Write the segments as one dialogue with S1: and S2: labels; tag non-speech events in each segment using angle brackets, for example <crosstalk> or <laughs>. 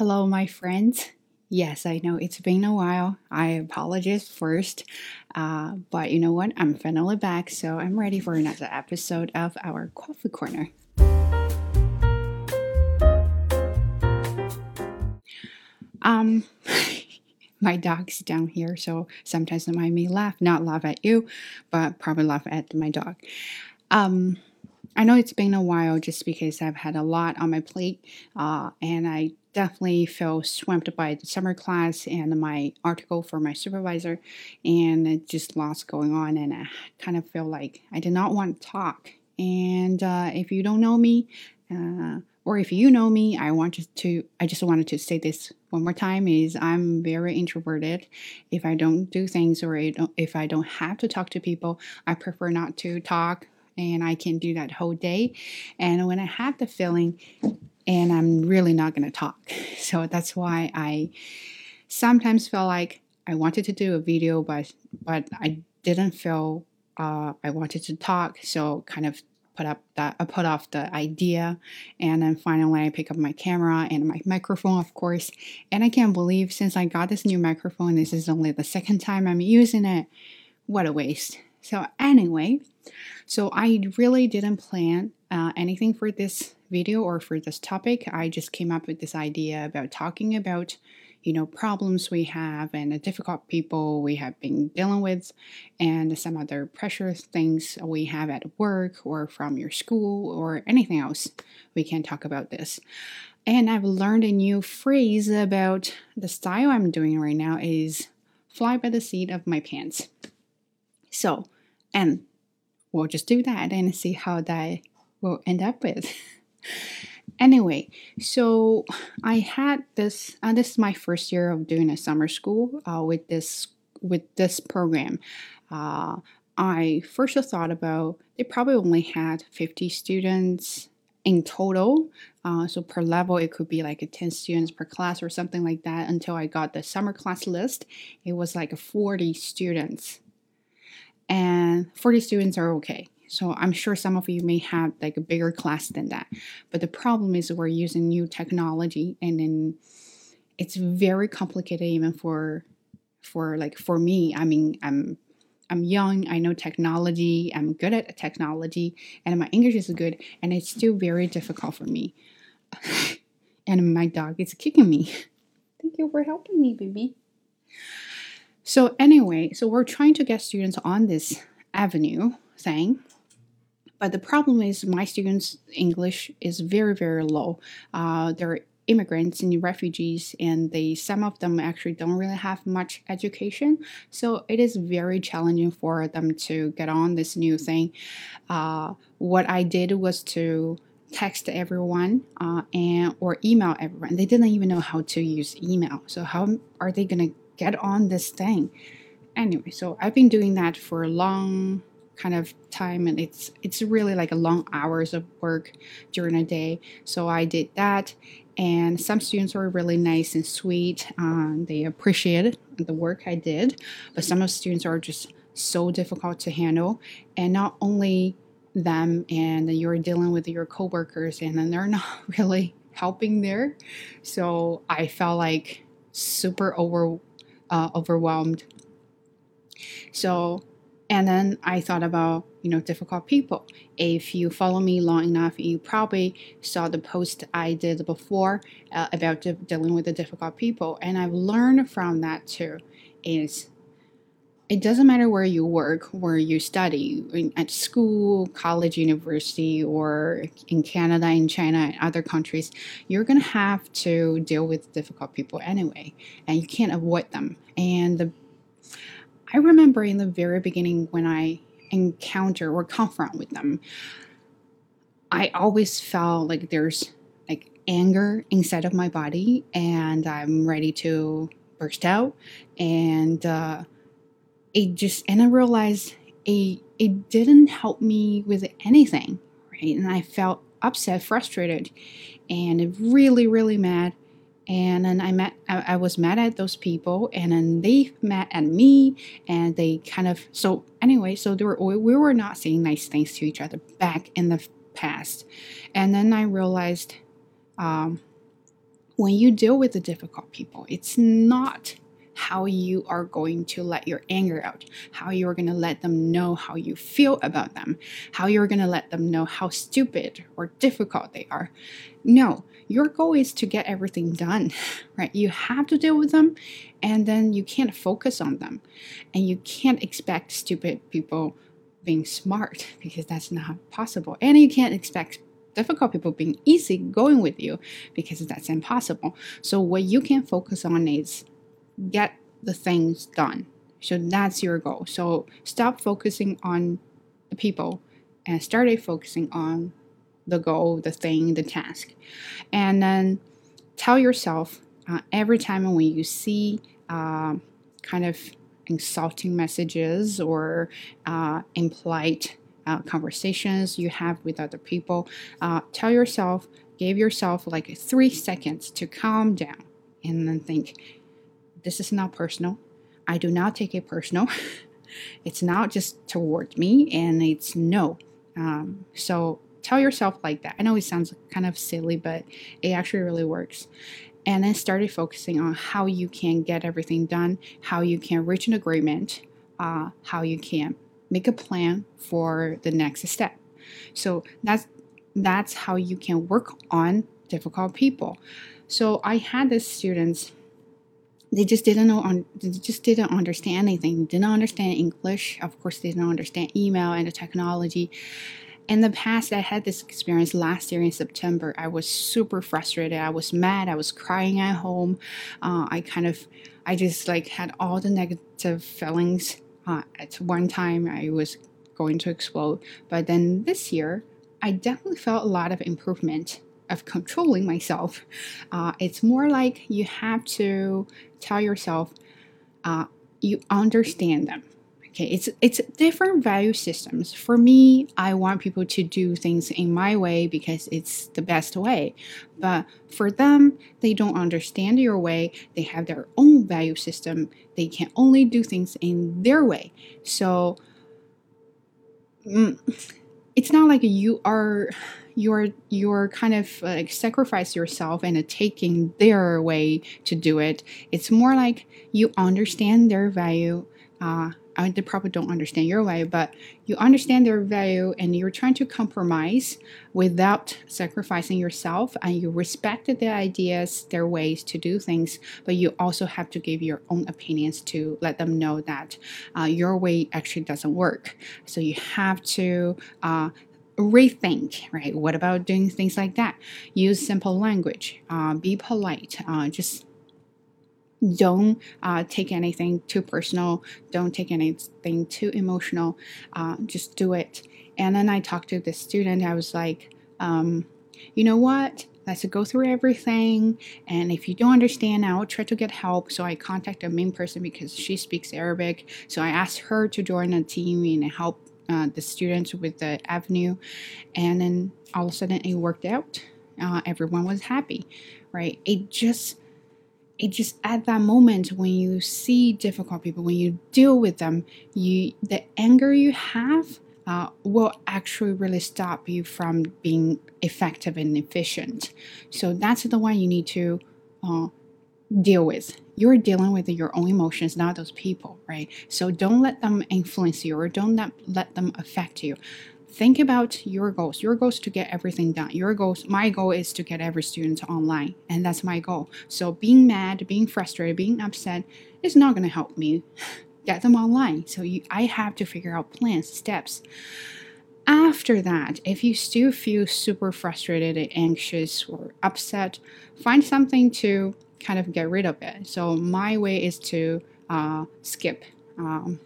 S1: Hello, my friends. Yes, I know it's been a while. I apologize first. Uh, but you know what? I'm finally back, so I'm ready for another episode of our Coffee Corner. Um, <laughs> my dog's down here, so sometimes might me laugh. Not laugh at you, but probably laugh at my dog. Um, I know it's been a while just because I've had a lot on my plate, uh, and I definitely feel swamped by the summer class and my article for my supervisor, and just lots going on, and I kind of feel like I did not want to talk. And uh, if you don't know me, uh, or if you know me, I wanted to I just wanted to say this one more time is I'm very introverted. If I don't do things or if I don't have to talk to people, I prefer not to talk and I can do that whole day. And when I have the feeling and I'm really not going to talk. <laughs> So that's why I sometimes feel like I wanted to do a video but but I didn't feel uh, I wanted to talk, so kind of put up that I put off the idea and then finally I pick up my camera and my microphone of course. And I can't believe since I got this new microphone this is only the second time I'm using it. What a waste. So anyway so I really didn't plan uh, anything for this video or for this topic I just came up with this idea about talking about you know, problems we have and the difficult people we have been dealing with, and some other pressure things we have at work or from your school or anything else. We can talk about this. And I've learned a new phrase about the style I'm doing right now is fly by the seat of my pants. So, and we'll just do that and see how that will end up with. <laughs> Anyway, so I had this, and this is my first year of doing a summer school uh, with this with this program. Uh, I first thought about they probably only had 50 students in total. Uh, so per level, it could be like a 10 students per class or something like that. Until I got the summer class list, it was like 40 students, and 40 students are okay. So I'm sure some of you may have like a bigger class than that. But the problem is we're using new technology and then it's very complicated even for for like for me. I mean, I'm I'm young, I know technology, I'm good at technology, and my English is good, and it's still very difficult for me. <laughs> and my dog is kicking me. <laughs> Thank you for helping me, baby. So, anyway, so we're trying to get students on this avenue thing but the problem is my students' English is very, very low. Uh, they're immigrants and refugees and they some of them actually don't really have much education. So it is very challenging for them to get on this new thing. Uh, what i did was to text everyone uh, and or email everyone. They didn't even know how to use email. So how are they going to get on this thing? Anyway so i've been doing that for a long kind of time and it's it's really like a long hours of work during a day. So i did that and some students were really nice and sweet um, they appreciated the work i did but some of the students are just so difficult to handle and not only them and you're dealing with your coworkers and then they're <laughs> not really helping there. So i felt like super over uh, overwhelmed. So and then I thought about, you know, difficult people. If you follow me long enough, you probably saw the post I did before uh, about de- dealing with the difficult people. And I've learned from that too is it doesn't matter where you work, where you study, at school, college, university, or in Canada, in China, and other countries, you're going to have to deal with difficult people anyway, and you can't avoid them. And the I remember in the very beginning when I encounter or confront with them, I always felt like there's like anger inside of my body and I'm ready to burst out. And uh, it just, and I realized it, it didn't help me with anything, right? And I felt upset, frustrated, and really, really mad and then I met I, I, was mad at those people and then they met at me and they kind of so anyway so were, we were not saying nice things to each other back in the past. And then I realized um, when you deal with the difficult people, it's not how you are going to let your anger out, how you're going to let them know how you feel about them, how you're going to let them know how stupid or difficult they are. No, your goal is to get everything done, <laughs> right? You have to deal with them and then you can't focus on them. And you can't expect stupid people being smart <laughs> because that's not possible. And you can't expect difficult people being easy going with you because that's impossible. So what you can focus on is get the things done. So that's your goal. So stop focusing on the people and started focusing on the goal, the thing, the task. And then tell yourself uh, every time when you see uh, kind of insulting messages or uh, implied uh, conversations you have with other people, uh, tell yourself, give yourself like three seconds to calm down and then think, this is not personal. I do not take it personal. <laughs> it's not just towards me, and it's no. Um, so tell yourself like that. I know it sounds kind of silly, but it actually really works. And then started focusing on how you can get everything done, how you can reach an agreement, uh, how you can make a plan for the next step. So that's that's how you can work on difficult people. So I had this students they just didn't know they just didn't understand anything. Didn't understand english. Of course they didn't understand email and the technology. In the past i had this experience last year in september. I was super frustrated. I was mad. I was crying at home. Uh, i kind of i just like had all the negative feelings uh, at one time i was going to explode. But then this year i definitely felt a lot of improvement of controlling myself. Uh, it's more like you have to tell yourself uh, you understand them. Okay, it's it's different value systems. For me, I want people to do things in my way because it's the best way. But for them, they don't understand your way. They have their own value system. They can only do things in their way. So mm, it's not like you are you're you're kind of like sacrifice yourself and taking their way to do it. It's more like you understand their value. Uh, I mean, they probably don't understand your value, but you understand their value and you're trying to compromise without sacrificing yourself and you respect their ideas, their ways to do things, but you also have to give your own opinions to let them know that uh, your way actually doesn't work. So you have to uh, rethink, right? What about doing things like that? Use simple language, uh, be polite, uh, just don't uh, take anything too personal, don't take anything too emotional, uh, just do it. And then I talked to the student, I was like, um, you know what? Let's go through everything. And if you don't understand, I'll try to get help. So I contacted a main person because she speaks Arabic. So I asked her to join a team and help uh, the students with the avenue. And then all of a sudden it worked out. Uh, everyone was happy right? It just it just at that moment when you see difficult people when you deal with them you the anger you have uh, will actually really stop you from being effective and efficient. So that's the one you need to uh, deal with. You're dealing with your own emotions, not those people, right? So don't let them influence you or don't let, let them affect you. Think about your goals. Your goal is to get everything done. Your goals, my goal is to get every student online, and that's my goal. So being mad, being frustrated, being upset is not going to help me <laughs> get them online. So you, I have to figure out plans, steps. After that, if you still feel super frustrated, anxious, or upset, find something to kind of get rid of it. So my way is to uh, skip. Um,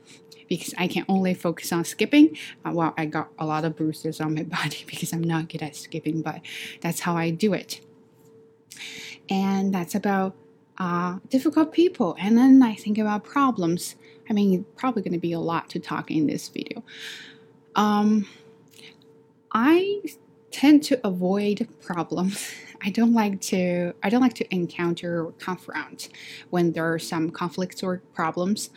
S1: because I can only focus on skipping. Uh, well, I got a lot of bruises on my <laughs> body because I'm not good at skipping, but that's how I do it. And that's about uh, difficult people. And then I think about problems. I mean, probably going to be a lot to talk in this video. Um, I tend to avoid problems <laughs> I don't like to I don't like to encounter or confront when there are some conflicts or problems,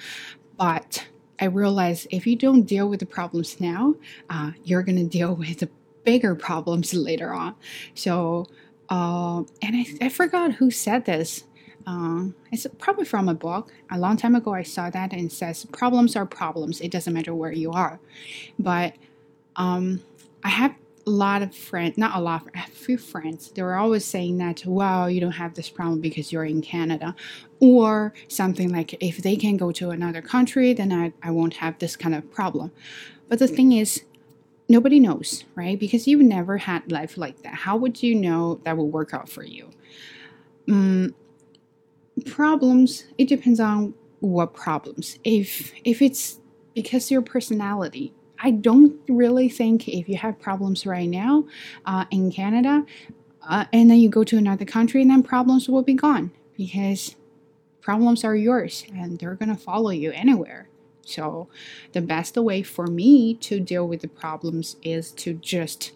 S1: but I realize if you don't deal with the problems now, uh, you're gonna deal <laughs> with the bigger problems <laughs> later on. So Uh, and I, I forgot who said this. Uh, it's probably from a book. A long time ago, I saw that and it says problems are problems. It doesn't matter where you are. But um, I have lot of friends, not a lot, a few friends. They were always saying that, well, you don't have this problem because you're in Canada. Or something like, if they can go to another country, then I, I won't have this kind of problem. But the thing is, nobody knows, right? Because you've never had life like that. How would you know that will work out for you? Um, problems, it depends on what problems. If if it's because your personality, I don't really think if you have problems right now uh, in Canada, uh, and then you go to another country, and then problems will be gone because problems are yours and they're gonna follow you anywhere. So, the best way for me to deal with the problems is to just,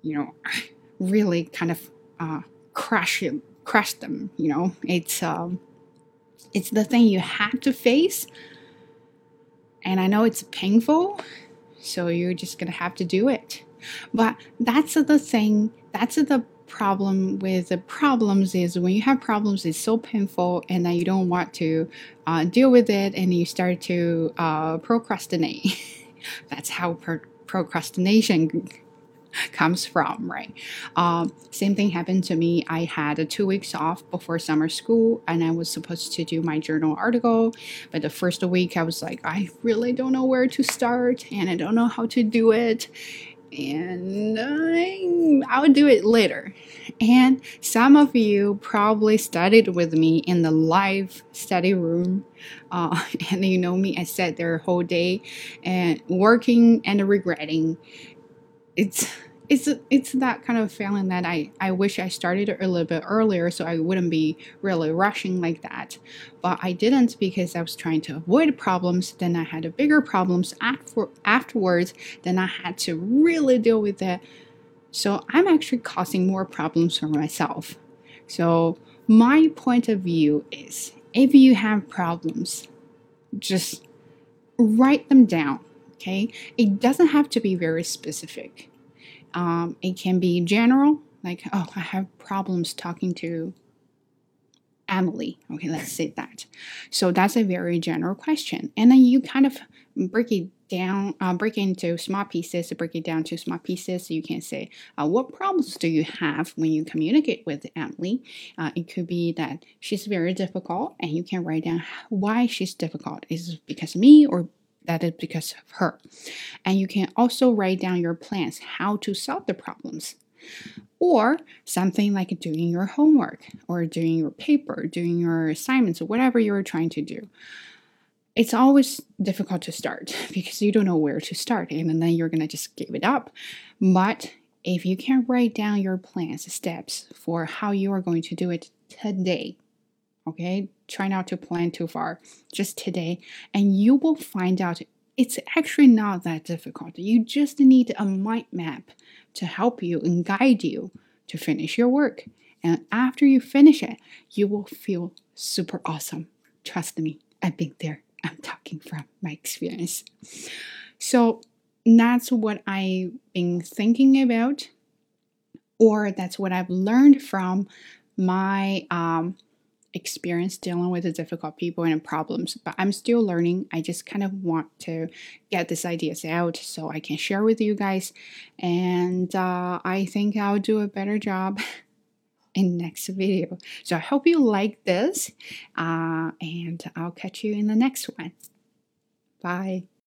S1: you know, <laughs> really kind of uh, crush it, crush them. You know, it's um, it's the thing you have to face, and I know it's painful, so you're just gonna have to do it. But that's the thing. That's the problem with the problems is when you have problems it's so painful and then you don't want to uh, deal with it and you start to uh, procrastinate <laughs> that's how per- procrastination <laughs> comes from right um, same thing happened to me i had two weeks off before summer school and i was supposed to do my journal article but the first week i was like i really don't know where to start and i don't know how to do it and I, I'll do it later. And some of you probably studied with me in the live study room, uh, <laughs> and you know me. I sat there whole day and working and regretting. It's it's it's that kind of feeling that I I wish I started a little bit earlier so I wouldn't be really rushing like that. But I didn't because I was trying to avoid problems. Then I had bigger problems after afterwards. Then I had to really deal with it. So I'm actually causing more problems for myself. So my point of view is if you have problems, just write them down. Okay, it doesn't have to be very specific um, it can be general, like, oh, I have problems talking to Emily. Okay, let's say that. So that's a very general question. And then you kind of break it down, uh, break into small pieces, break it down to small pieces. You can say, uh, what problems do you have when you communicate with Emily? Uh, it could be that she's very difficult, and you can write down why she's difficult. Is it because of me or that is because of her. And you can also write down your plans, how to solve the problems. Or something like doing your homework or doing your paper, doing your assignments, or whatever you're trying to do. It's always difficult to start <laughs> because you don't know where to start, and then you're gonna just give it up. But if you can write down your plans, steps for how you are going to do it today, Okay, try not to plan too far, just today, and you will find out it's actually not that difficult. You just need a mind map to help you and guide you to finish your work. And after you finish it, you will feel super awesome. Trust me, I've been there. I'm talking from my experience. So that's what I've been thinking about, or that's what I've learned from my um, experience dealing with the difficult people and problems, but I'm still learning. I just kind of want to get these ideas out so I can share with you guys. And uh, I think I'll do a better job <laughs> in next video. So I hope you like this, uh, and I'll catch you in the next one. Bye.